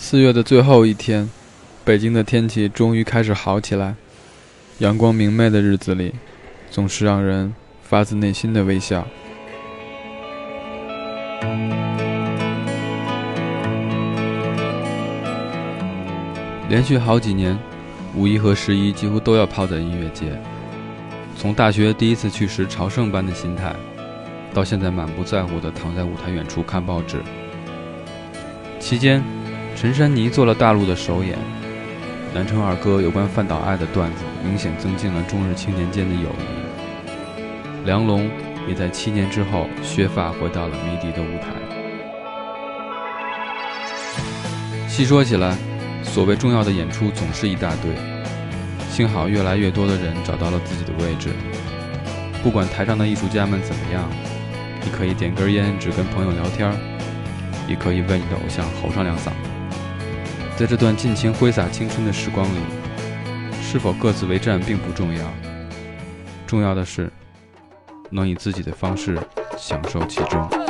四月的最后一天，北京的天气终于开始好起来。阳光明媚的日子里，总是让人发自内心的微笑。连续好几年，五一和十一几乎都要泡在音乐节。从大学第一次去时朝圣般的心态，到现在满不在乎的躺在舞台远处看报纸。期间，陈珊妮做了大陆的首演，南城二哥有关范岛爱的段子明显增进了中日青年间的友谊。梁龙也在七年之后削发回到了迷笛的舞台。细说起来，所谓重要的演出总是一大堆，幸好越来越多的人找到了自己的位置。不管台上的艺术家们怎么样，你可以点根烟，只跟朋友聊天也可以为你的偶像吼上两嗓子。在这段尽情挥洒青春的时光里，是否各自为战并不重要，重要的是能以自己的方式享受其中。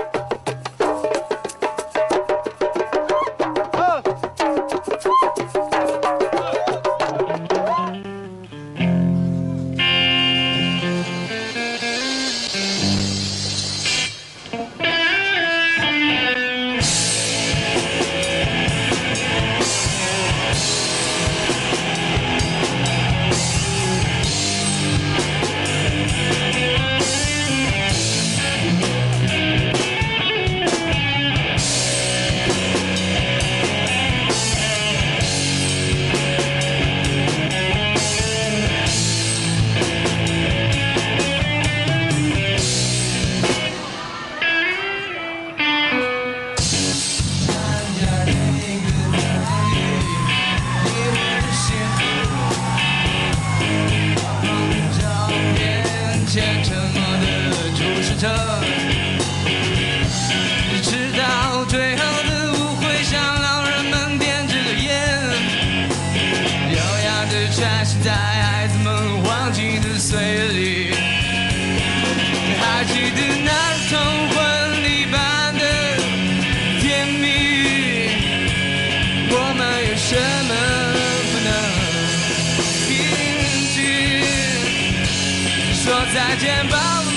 再见吧，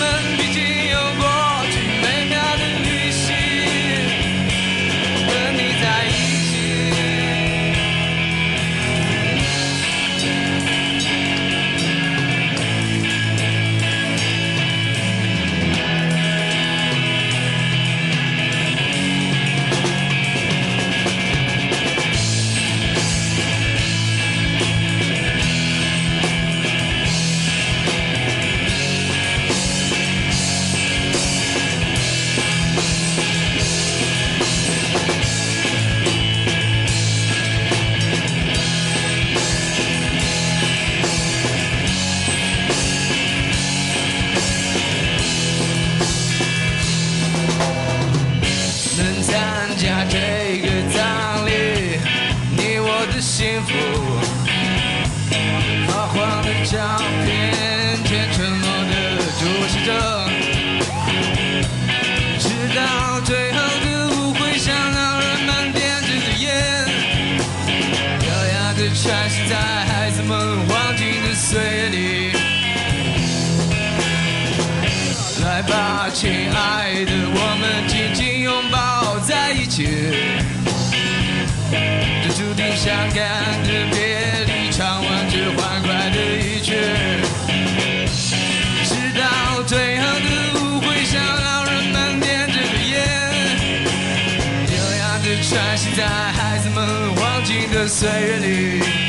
在岁月里。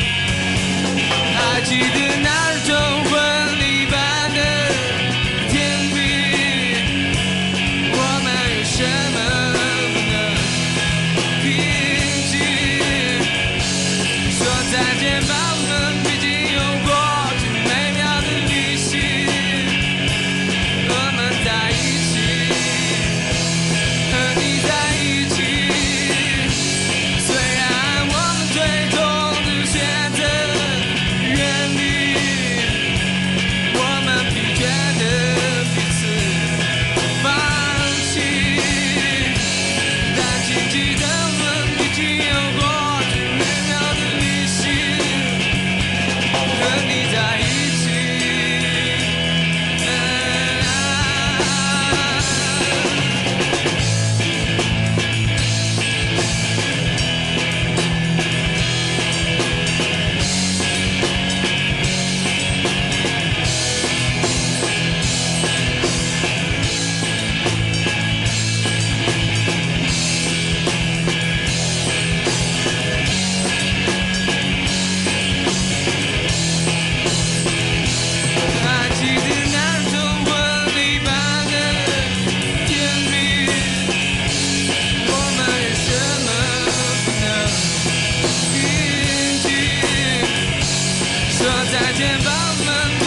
说再见吧我们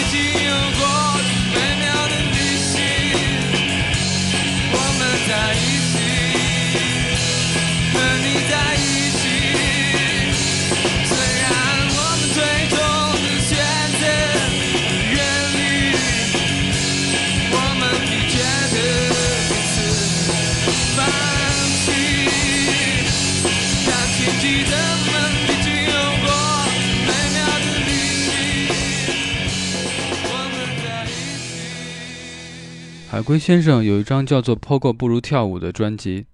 海龟先生有一张叫做《Pogo 不如跳舞》的专辑，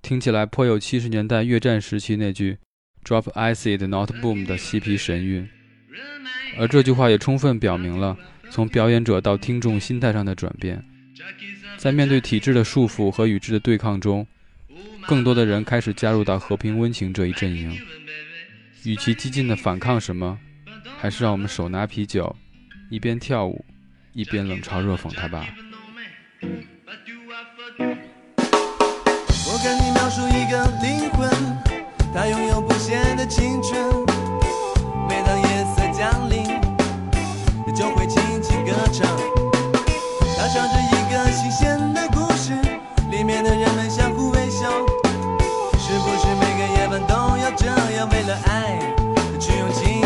听起来颇有七十年代越战时期那句 “Drop acid, not boom” 的嬉皮神韵。而这句话也充分表明了从表演者到听众心态上的转变。在面对体制的束缚和与之的对抗中，更多的人开始加入到和平温情这一阵营。与其激进的反抗什么，还是让我们手拿啤酒，一边跳舞，一边冷嘲热讽他吧。我跟你描述一个灵魂，它拥有不谢的青春。每当夜色降临，你就会轻轻歌唱。它唱着一个新鲜的故事，里面的人们相互微笑。是不是每个夜晚都要这样，为了爱去用情？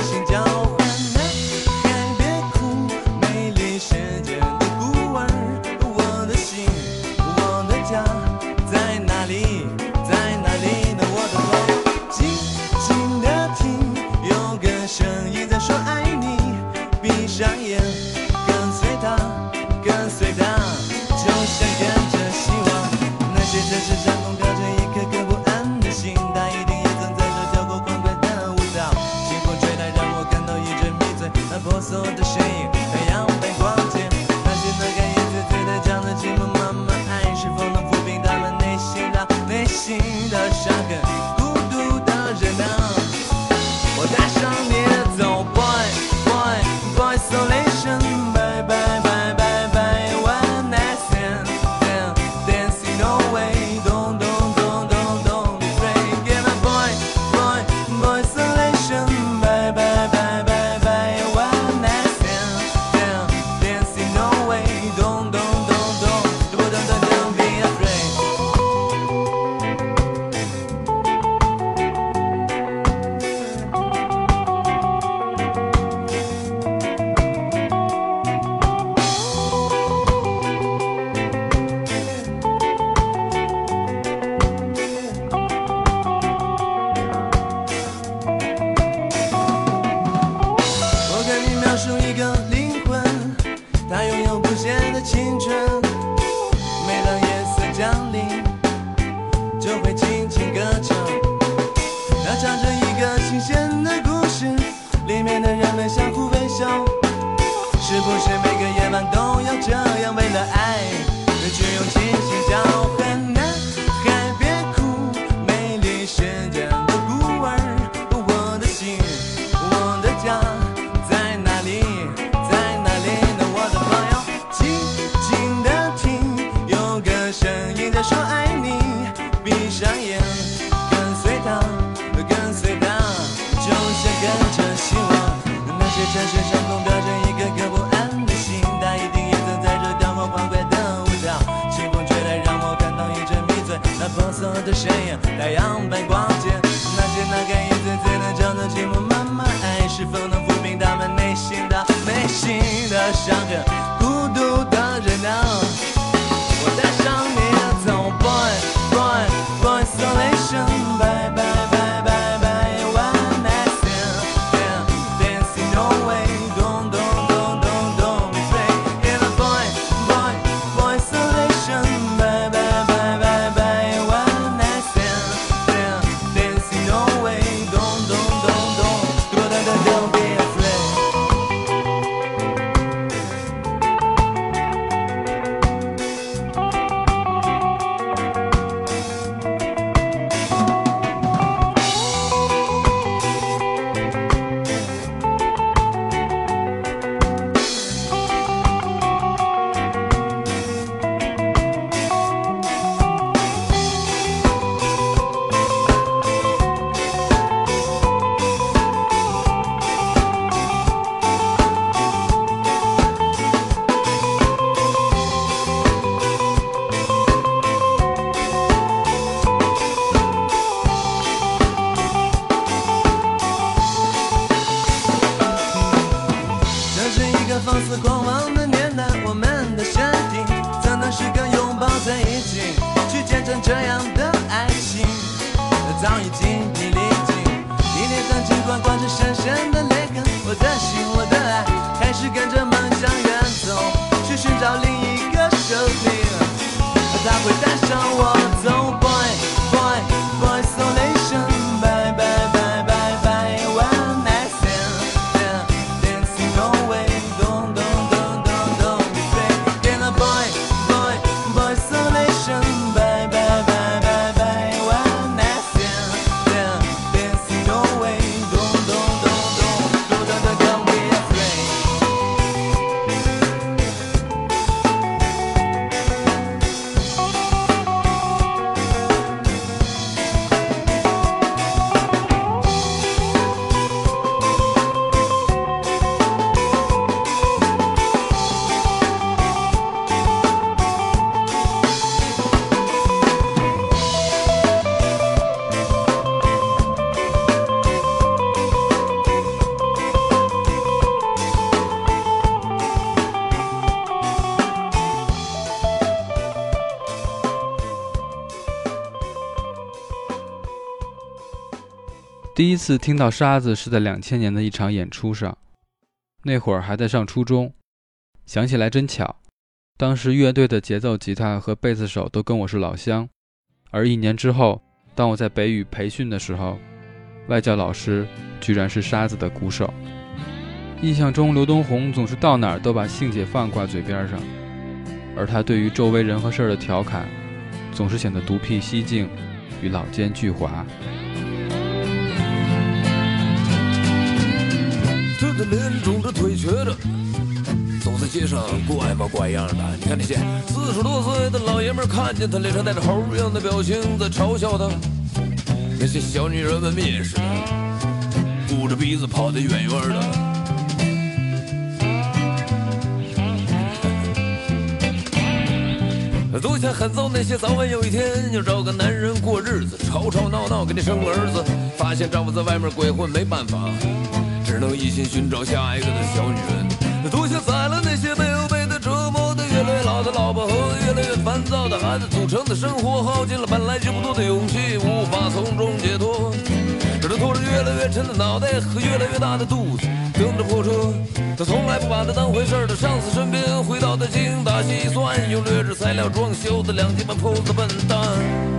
第一次听到沙子是在两千年的一场演出上，那会儿还在上初中。想起来真巧，当时乐队的节奏吉他和贝斯手都跟我是老乡，而一年之后，当我在北语培训的时候，外教老师居然是沙子的鼓手。印象中，刘东红总是到哪儿都把性解放挂嘴边上，而他对于周围人和事儿的调侃，总是显得独辟蹊径与老奸巨猾。他的脸肿着腿瘸着，走在街上怪模怪样的。你看那些四十多岁的老爷们，看见他脸上带着猴一样的表情，在嘲笑他；那些小女人们蔑视他，捂着鼻子跑得远远的。都想喊走那些早晚有一天要找个男人过日子，吵吵闹闹给你生个儿子，发现丈夫在外面鬼混没办法，只能一心寻找下一个的小女人。多想宰了那些没有被他折磨的越来越老的老婆和越来越烦躁的孩子组成的生活，耗尽了本来就不多的勇气，无法从中解脱。只能拖着越来越沉的脑袋和越来越大的肚子，蹬着破车。他从来不把它当回事儿的上司身边，回到他精打细算，用劣质材料装修的两极半 pose 的笨蛋。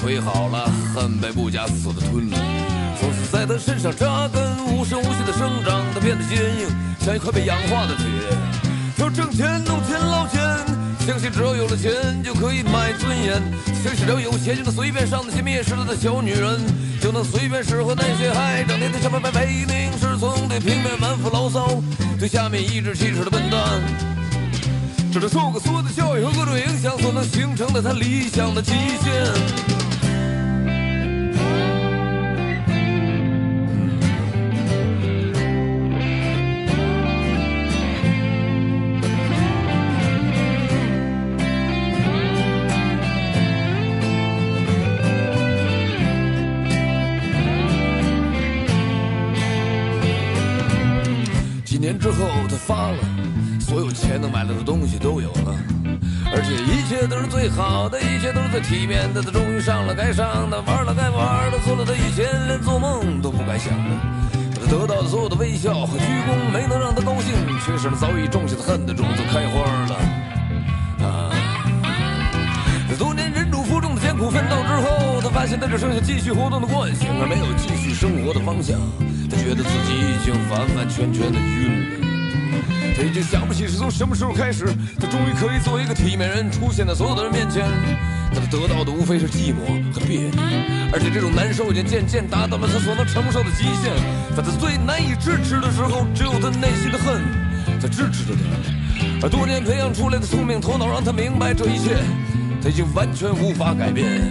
腿好了，恨被不假思索的吞了。从此在他身上扎根，无声无息的生长，他变得坚硬，像一块被氧化的铁。要挣钱、弄钱、捞钱，相信只要有了钱就可以买尊严，相信只要有钱就能随便上那些蔑视他的小女人，就能随便使唤那些还整天在上面摆唯命是从、对平面满腹牢骚、对下面颐指气使的笨蛋。这是受过所有的教育和各种影响所能形成的他理想的极限。之后，他发了，所有钱能买到的东西都有了，而且一切都是最好的，一切都是最体面的。他终于上了该上的，玩了该玩的，做了他以前连做梦都不敢想的。他得到的所有的微笑和鞠躬，没能让他高兴，却使他早已种下的恨的种子开花了。啊！多年忍辱负重的艰苦奋斗之后，他发现他只剩下继续活动的惯性，而没有继续生活的方向。他觉得自己已经完完全全的晕了。他已经想不起是从什么时候开始，他终于可以做一个体面人出现在所有的人面前。但他得到的无非是寂寞和别扭，而且这种难受已经渐渐达到了他所能承受的极限。在他最难以支持的时候，只有他内心的恨在支持着他。而多年培养出来的聪明头脑让他明白这一切，他已经完全无法改变。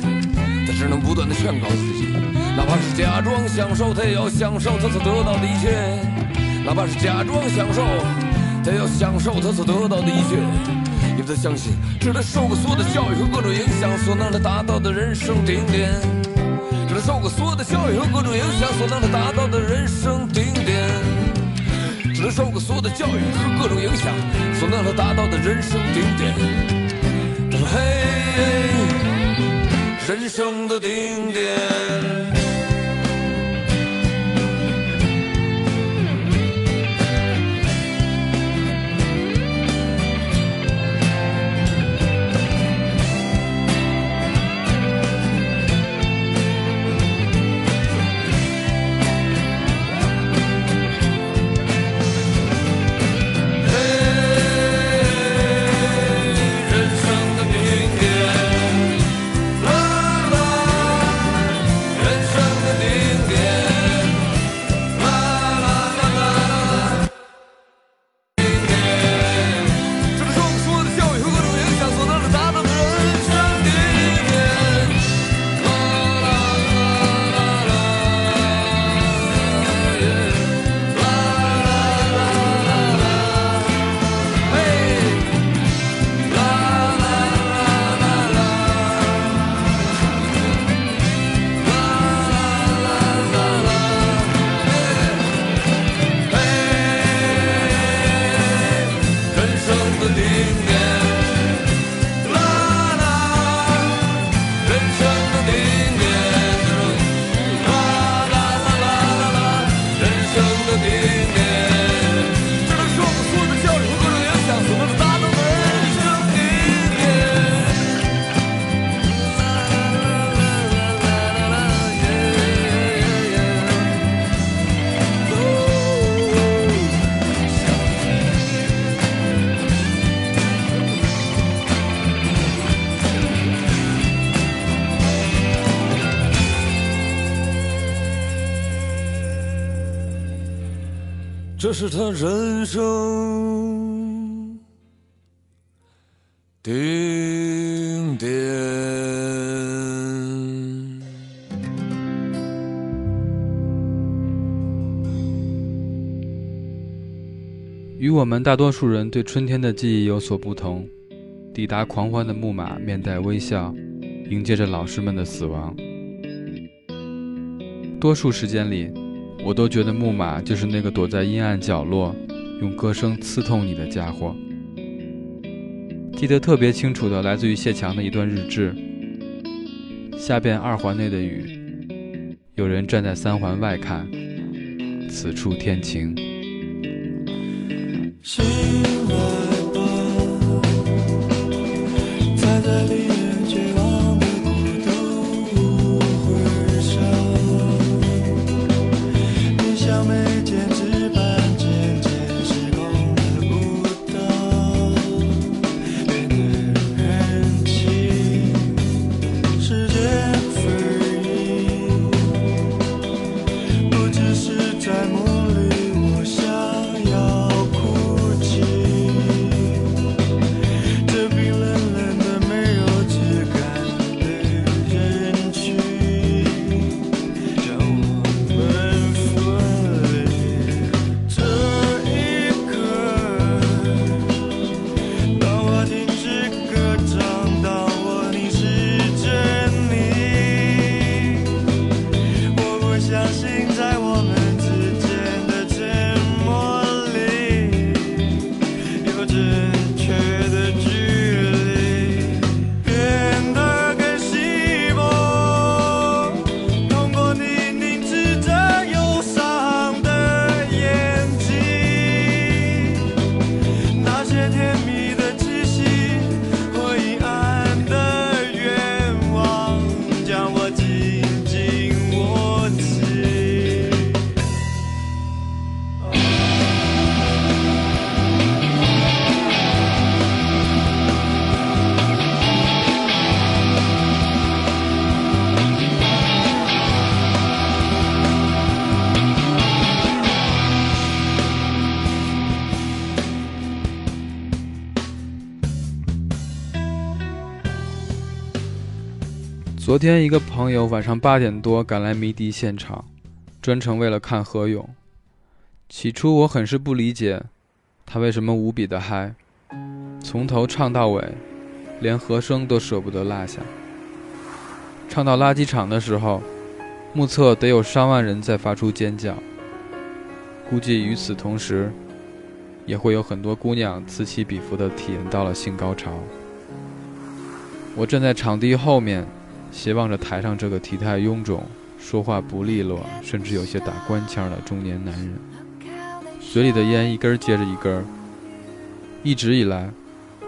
他只能不断的劝告自己，哪怕是假装享受，他也要享受他所得到的一切；哪怕是假装享受，他也要享受他所得到的一切。因为他相信，这是他受过所有的教育和各种影响所能他达到的人生顶点。这是他受过所有的教育和各种影响所能他达到的人生顶点。只能受过所有的教育和各种影响，所能达到的人生顶点。他说：“嘿，人生的顶点。”这是他人生顶点。与我们大多数人对春天的记忆有所不同，抵达狂欢的木马面带微笑，迎接着老师们的死亡。多数时间里，我都觉得木马就是那个躲在阴暗角落，用歌声刺痛你的家伙。记得特别清楚的，来自于谢强的一段日志：下边二环内的雨，有人站在三环外看，此处天晴。我昨天一个朋友晚上八点多赶来迷笛现场，专程为了看何勇。起初我很是不理解，他为什么无比的嗨，从头唱到尾，连和声都舍不得落下。唱到垃圾场的时候，目测得有上万人在发出尖叫。估计与此同时，也会有很多姑娘此起彼伏地体验到了性高潮。我站在场地后面，斜望着台上这个体态臃肿、说话不利落，甚至有些打官腔的中年男人，嘴里的烟一根接着一根。一直以来，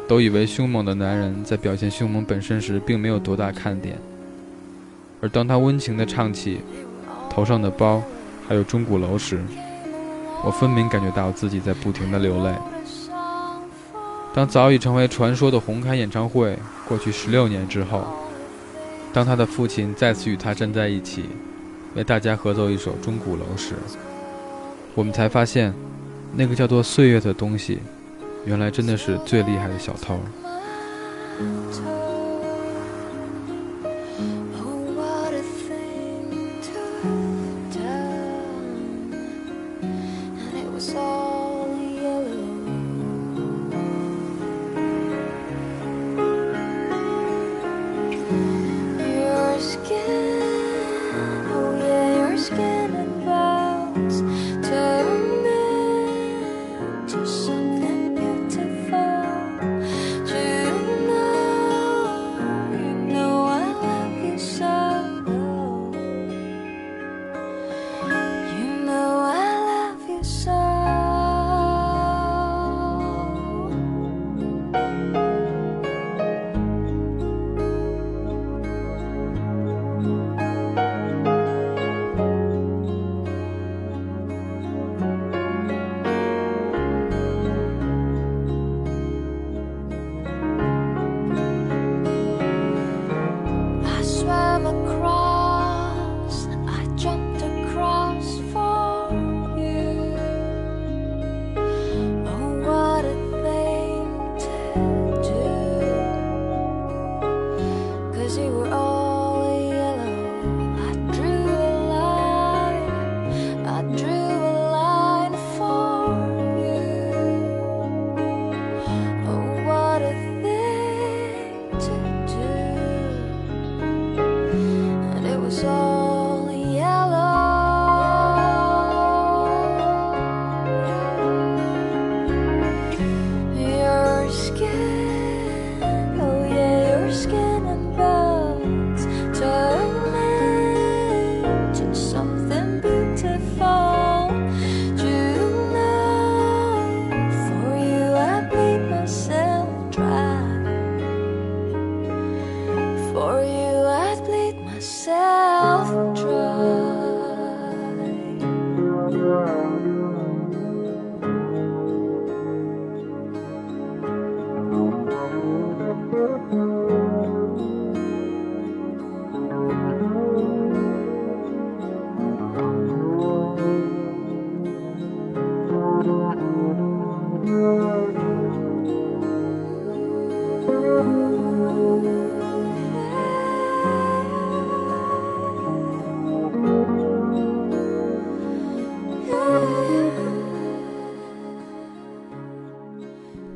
都以为凶猛的男人在表现凶猛本身时并没有多大看点，而当他温情地唱起头上的包，还有钟鼓楼时，我分明感觉到自己在不停地流泪。当早已成为传说的红磡演唱会过去十六年之后，当他的父亲再次与他站在一起，为大家合奏一首《钟鼓楼》时，我们才发现，那个叫做岁月的东西，原来真的是最厉害的小偷。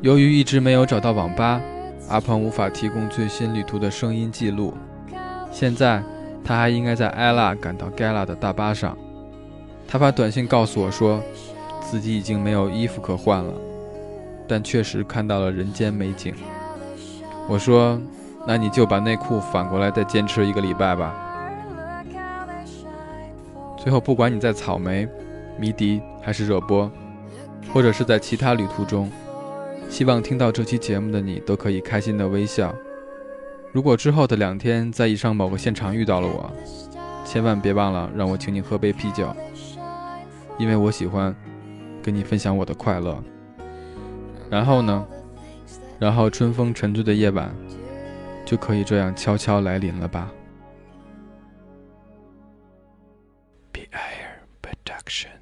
由于一直没有找到网吧，阿鹏无法提供最新旅途的声音记录。现在，他还应该在艾拉赶到盖拉的大巴上。他发短信告诉我说，自己已经没有衣服可换了，但确实看到了人间美景。我说，那你就把内裤反过来再坚持一个礼拜吧。最后，不管你在草莓、迷笛还是热播，或者是在其他旅途中，希望听到这期节目的你都可以开心的微笑。如果之后的两天在以上某个现场遇到了我，千万别忘了让我请你喝杯啤酒。因为我喜欢跟你分享我的快乐。然后呢，然后春风沉醉的夜晚就可以这样悄悄来临了吧。beire production。